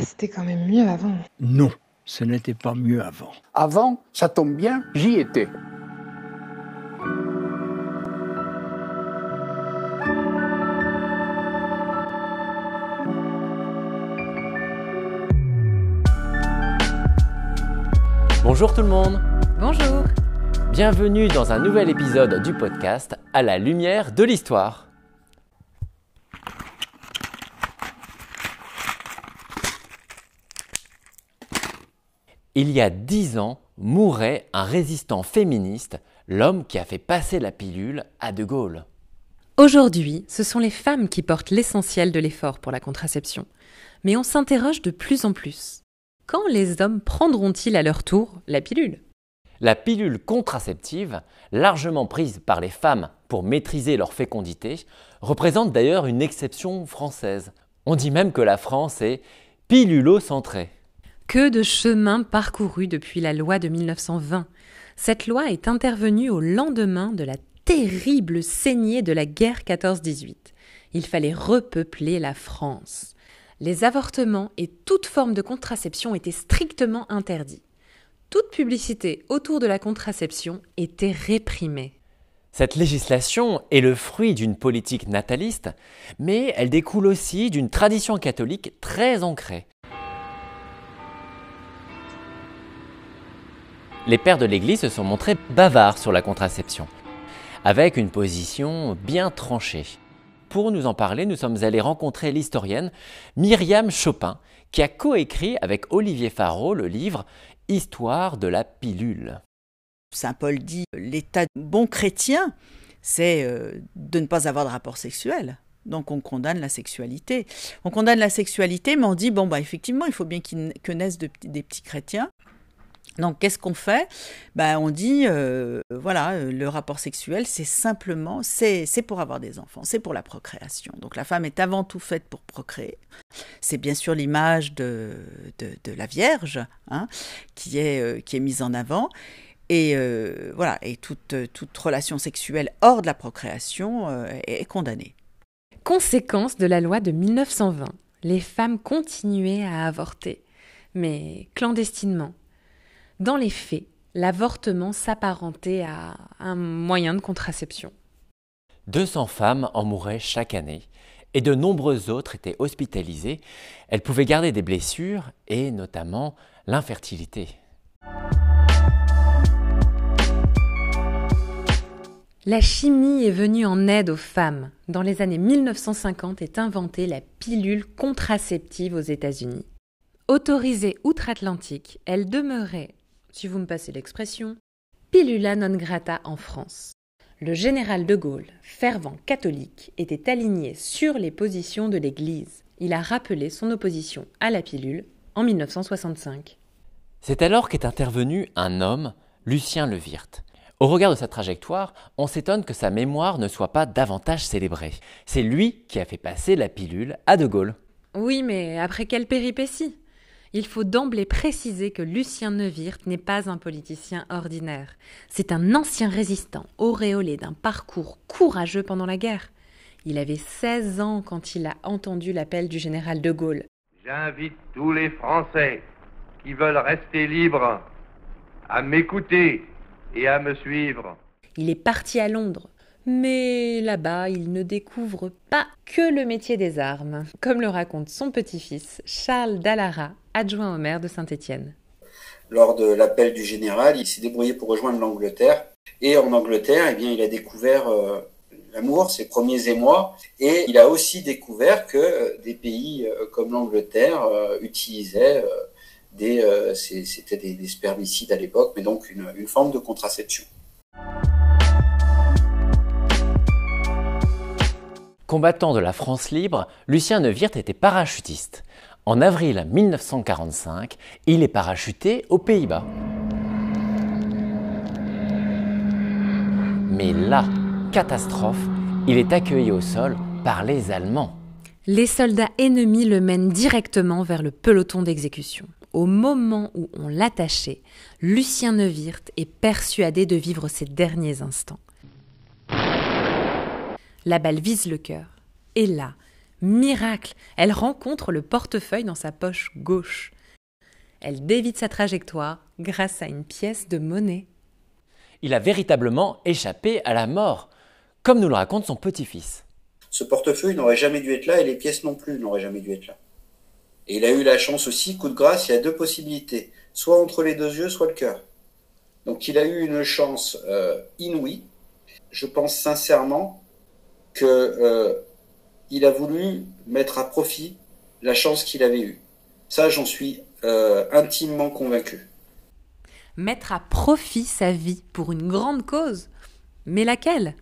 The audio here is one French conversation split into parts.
C'était quand même mieux avant. Non, ce n'était pas mieux avant. Avant, ça tombe bien, j'y étais. Bonjour tout le monde Bonjour Bienvenue dans un nouvel épisode du podcast À la lumière de l'histoire. Il y a dix ans, mourait un résistant féministe, l'homme qui a fait passer la pilule à De Gaulle. Aujourd'hui, ce sont les femmes qui portent l'essentiel de l'effort pour la contraception. Mais on s'interroge de plus en plus. Quand les hommes prendront-ils à leur tour la pilule? La pilule contraceptive, largement prise par les femmes pour maîtriser leur fécondité, représente d'ailleurs une exception française. On dit même que la France est pilulocentrée. Que de chemin parcouru depuis la loi de 1920. Cette loi est intervenue au lendemain de la terrible saignée de la guerre 14-18. Il fallait repeupler la France. Les avortements et toute forme de contraception étaient strictement interdits. Toute publicité autour de la contraception était réprimée. Cette législation est le fruit d'une politique nataliste, mais elle découle aussi d'une tradition catholique très ancrée. Les pères de l'Église se sont montrés bavards sur la contraception, avec une position bien tranchée. Pour nous en parler, nous sommes allés rencontrer l'historienne Myriam Chopin, qui a coécrit avec Olivier Faro le livre Histoire de la pilule. Saint Paul dit l'état bon chrétien, c'est euh, de ne pas avoir de rapport sexuel. Donc on condamne la sexualité. On condamne la sexualité, mais on dit bon bah effectivement il faut bien que naissent des petits chrétiens. Donc, qu'est-ce qu'on fait? Ben, On dit, euh, voilà, euh, le rapport sexuel, c'est simplement, c'est pour avoir des enfants, c'est pour la procréation. Donc, la femme est avant tout faite pour procréer. C'est bien sûr l'image de, de, la Vierge hein, qui, est, euh, qui est mise en avant. Et voilà, et toute, toute relation sexuelle hors de la procréation est condamnée. Conséquence de la loi de 1920, les femmes continuaient à avorter, mais clandestinement dans les faits, l'avortement s'apparentait à un moyen de contraception. 200 femmes en mouraient chaque année et de nombreuses autres étaient hospitalisées. Elles pouvaient garder des blessures et notamment l'infertilité. La chimie est venue en aide aux femmes. Dans les années 1950 est inventée la pilule contraceptive aux États-Unis. Autorisée outre-Atlantique, elle demeurait si vous me passez l'expression, pilula non grata en France. Le général de Gaulle, fervent catholique, était aligné sur les positions de l'Église. Il a rappelé son opposition à la pilule en 1965. C'est alors qu'est intervenu un homme, Lucien Levierthe. Au regard de sa trajectoire, on s'étonne que sa mémoire ne soit pas davantage célébrée. C'est lui qui a fait passer la pilule à De Gaulle. Oui, mais après quelle péripétie? Il faut d'emblée préciser que Lucien Neuwirth n'est pas un politicien ordinaire. C'est un ancien résistant, auréolé d'un parcours courageux pendant la guerre. Il avait 16 ans quand il a entendu l'appel du général de Gaulle. J'invite tous les Français qui veulent rester libres à m'écouter et à me suivre. Il est parti à Londres, mais là-bas, il ne découvre pas que le métier des armes, comme le raconte son petit-fils, Charles Dallara, adjoint au maire de Saint-Étienne. Lors de l'appel du général, il s'est débrouillé pour rejoindre l'Angleterre. Et en Angleterre, eh bien, il a découvert euh, l'amour, ses premiers émois. Et il a aussi découvert que euh, des pays euh, comme l'Angleterre utilisaient des, c'était des, spermicides à l'époque, mais donc une forme de contraception. Combattant de la France libre, Lucien Neuwirth était parachutiste. En avril 1945, il est parachuté aux Pays-Bas. Mais là, catastrophe, il est accueilli au sol par les Allemands. Les soldats ennemis le mènent directement vers le peloton d'exécution. Au moment où on l'attachait, Lucien Neuwirth est persuadé de vivre ses derniers instants. La balle vise le cœur. Et là, Miracle, elle rencontre le portefeuille dans sa poche gauche. Elle dévite sa trajectoire grâce à une pièce de monnaie. Il a véritablement échappé à la mort, comme nous le raconte son petit-fils. Ce portefeuille n'aurait jamais dû être là et les pièces non plus n'auraient jamais dû être là. Et il a eu la chance aussi, coup de grâce, il y a deux possibilités, soit entre les deux yeux, soit le cœur. Donc il a eu une chance euh, inouïe. Je pense sincèrement que euh, il a voulu mettre à profit la chance qu'il avait eue. Ça, j'en suis euh, intimement convaincu. Mettre à profit sa vie pour une grande cause? Mais laquelle?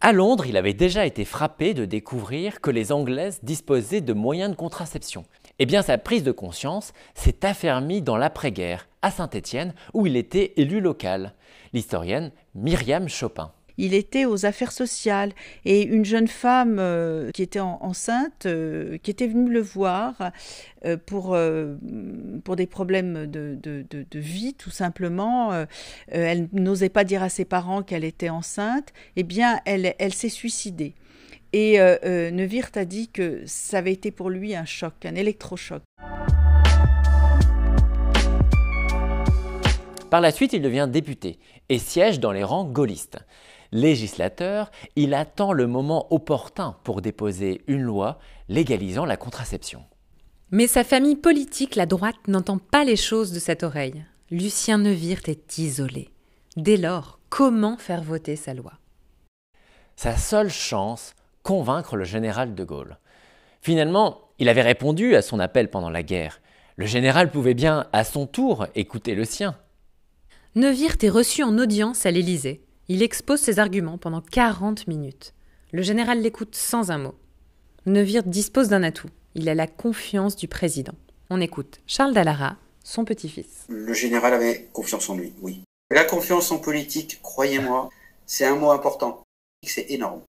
À Londres, il avait déjà été frappé de découvrir que les Anglaises disposaient de moyens de contraception. Eh bien, sa prise de conscience s'est affermie dans l'après-guerre, à Saint-Étienne, où il était élu local. L'historienne Myriam Chopin il était aux affaires sociales et une jeune femme euh, qui était enceinte, euh, qui était venue le voir euh, pour, pour des problèmes de, de, vie tout simplement. elle n'osait pas dire à ses parents qu'elle était enceinte. Eh bien, elle, elle s'est suicidée. Et Neuwirth a dit que ça avait été pour lui un choc, un électrochoc. Par la suite, il devient député et siège dans les rangs gaullistes législateur, il attend le moment opportun pour déposer une loi légalisant la contraception. Mais sa famille politique, la droite, n'entend pas les choses de cette oreille. Lucien Neuwirth est isolé. Dès lors, comment faire voter sa loi? Sa seule chance, convaincre le général de Gaulle. Finalement, il avait répondu à son appel pendant la guerre. Le général pouvait bien, à son tour, écouter le sien. Neuwirth est reçu en audience à l'Élysée. Il expose ses arguments pendant 40 minutes. Le général l'écoute sans un mot. Neuwirth dispose d'un atout. Il a la confiance du président. On écoute Charles Dallara, son petit-fils. Le général avait confiance en lui, oui. La confiance en politique, croyez-moi, c'est un mot important. C'est énorme.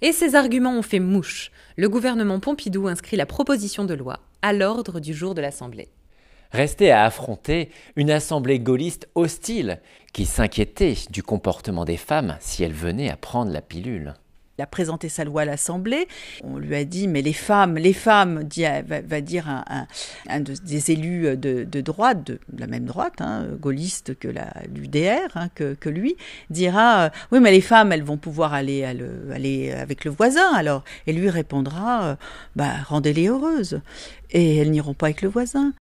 Et ces arguments ont fait mouche. Le gouvernement Pompidou inscrit la proposition de loi à l'ordre du jour de l'Assemblée. Restait à affronter une assemblée gaulliste hostile qui s'inquiétait du comportement des femmes si elles venaient à prendre la pilule. Il a présenté sa loi à l'Assemblée. On lui a dit, mais les femmes, les femmes, va, dire un, des élus de, droite, de la même droite, hein, gaulliste que l'UDR, hein, que, lui, dira, euh, oui, mais les femmes, elles vont pouvoir aller, aller avec le voisin, alors. Et lui répondra, euh, bah, rendez-les heureuses. Et elles n'iront pas avec le voisin.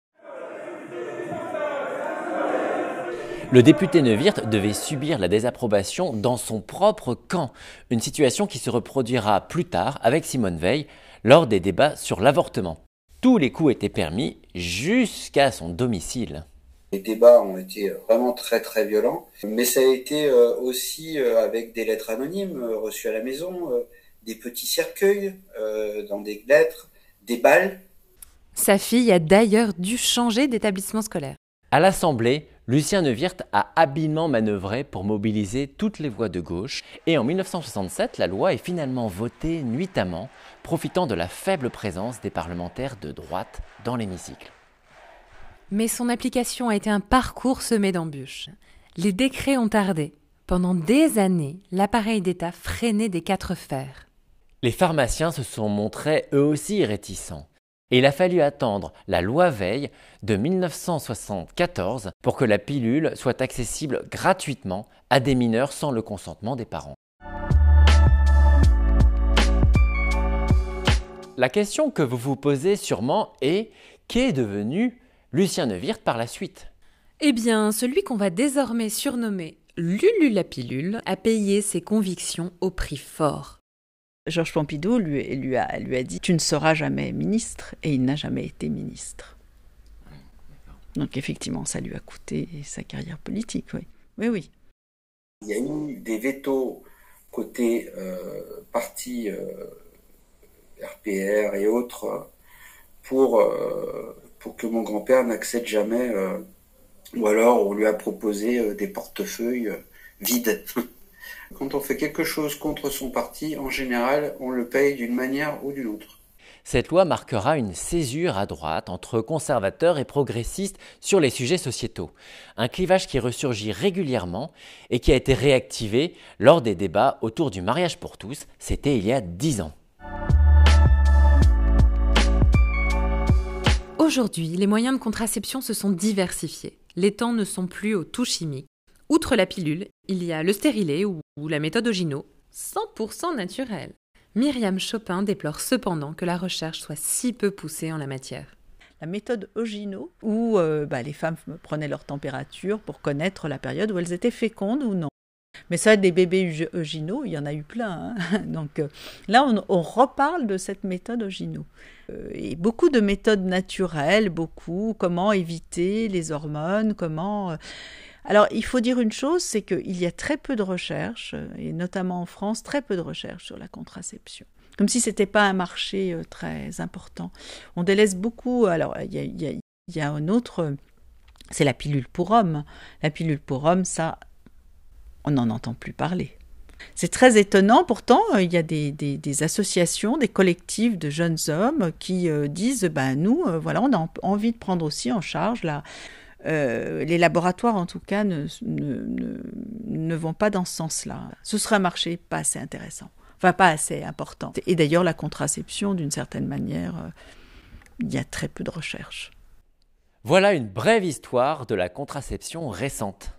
Le député Neuwirth devait subir la désapprobation dans son propre camp, une situation qui se reproduira plus tard avec Simone Veil lors des débats sur l'avortement. Tous les coups étaient permis jusqu'à son domicile. Les débats ont été vraiment très très violents, mais ça a été euh, aussi euh, avec des lettres anonymes euh, reçues à la maison, des petits cercueils dans des lettres, des balles. Sa fille a d'ailleurs dû changer d'établissement scolaire. À l'Assemblée, Lucien Neuwirth a habilement manœuvré pour mobiliser toutes les voix de gauche et en 1967, la loi est finalement votée nuitamment, profitant de la faible présence des parlementaires de droite dans l'hémicycle. Mais son application a été un parcours semé d'embûches. Les décrets ont tardé. Pendant des années, l'appareil d'État freinait des quatre fers. Les pharmaciens se sont montrés eux aussi réticents. Et il a fallu attendre la loi Veil de 1974 pour que la pilule soit accessible gratuitement à des mineurs sans le consentement des parents. La question que vous vous posez sûrement est qu'est devenu Lucien Neuwirth par la suite? Eh bien, celui qu'on va désormais surnommer Lulu la pilule a payé ses convictions au prix fort. Georges Pompidou lui, a, dit Tu ne seras jamais ministre, et il n'a jamais été ministre. Donc effectivement, ça lui a coûté sa carrière politique, oui. Oui. Il y a eu des vétos côté euh, parti euh, RPR et autres pour, euh, pour que mon grand-père n'accède jamais, ou alors on lui a proposé des portefeuilles vides. Quand on fait quelque chose contre son parti, en général, on le paye d'une manière ou d'une autre. Cette loi marquera une césure à droite entre conservateurs et progressistes sur les sujets sociétaux, un clivage qui ressurgit régulièrement et qui a été réactivé lors des débats autour du mariage pour tous, c'était il y a dix ans. Aujourd'hui, les moyens de contraception se sont diversifiés. Les temps ne sont plus au tout chimique. Outre la pilule, il y a le stérilet ou, la méthode Ogino, 100% naturelle. Myriam Chopin déplore cependant que la recherche soit si peu poussée en la matière. La méthode Ogino, où euh, bah, les femmes prenaient leur température pour connaître la période où elles étaient fécondes ou non. Mais ça, des bébés Ogino, il y en a eu plein. Hein. Donc euh, là, on, reparle de cette méthode Ogino. Euh, et beaucoup de méthodes naturelles, beaucoup, comment éviter les hormones, comment... Alors, il faut dire une chose, c'est qu'il y a très peu de recherches, et notamment en France, très peu de recherches sur la contraception. Comme si ce n'était pas un marché euh, très important. On délaisse beaucoup. Alors, il y a, un autre, c'est la pilule pour hommes. La pilule pour hommes, ça, on n'en entend plus parler. C'est très étonnant, pourtant, euh, il y a des, associations, des collectifs de jeunes hommes qui euh, disent, ben nous, voilà, on a envie de prendre aussi en charge la, euh, les laboratoires, en tout cas, ne, ne, vont pas dans ce sens-là. Ce sera un marché pas assez intéressant, enfin pas assez important. Et d'ailleurs, la contraception, d'une certaine manière, euh, il y a très peu de recherches. Voilà une brève histoire de la contraception récente.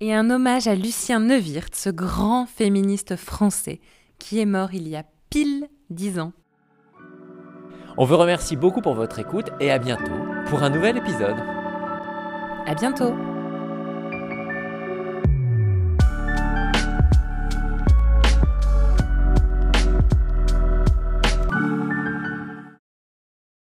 Et un hommage à Lucien Neuwirth, ce grand féministe français, qui est mort il y a pile dix ans. On vous remercie beaucoup pour votre écoute et à bientôt pour un nouvel épisode. À bientôt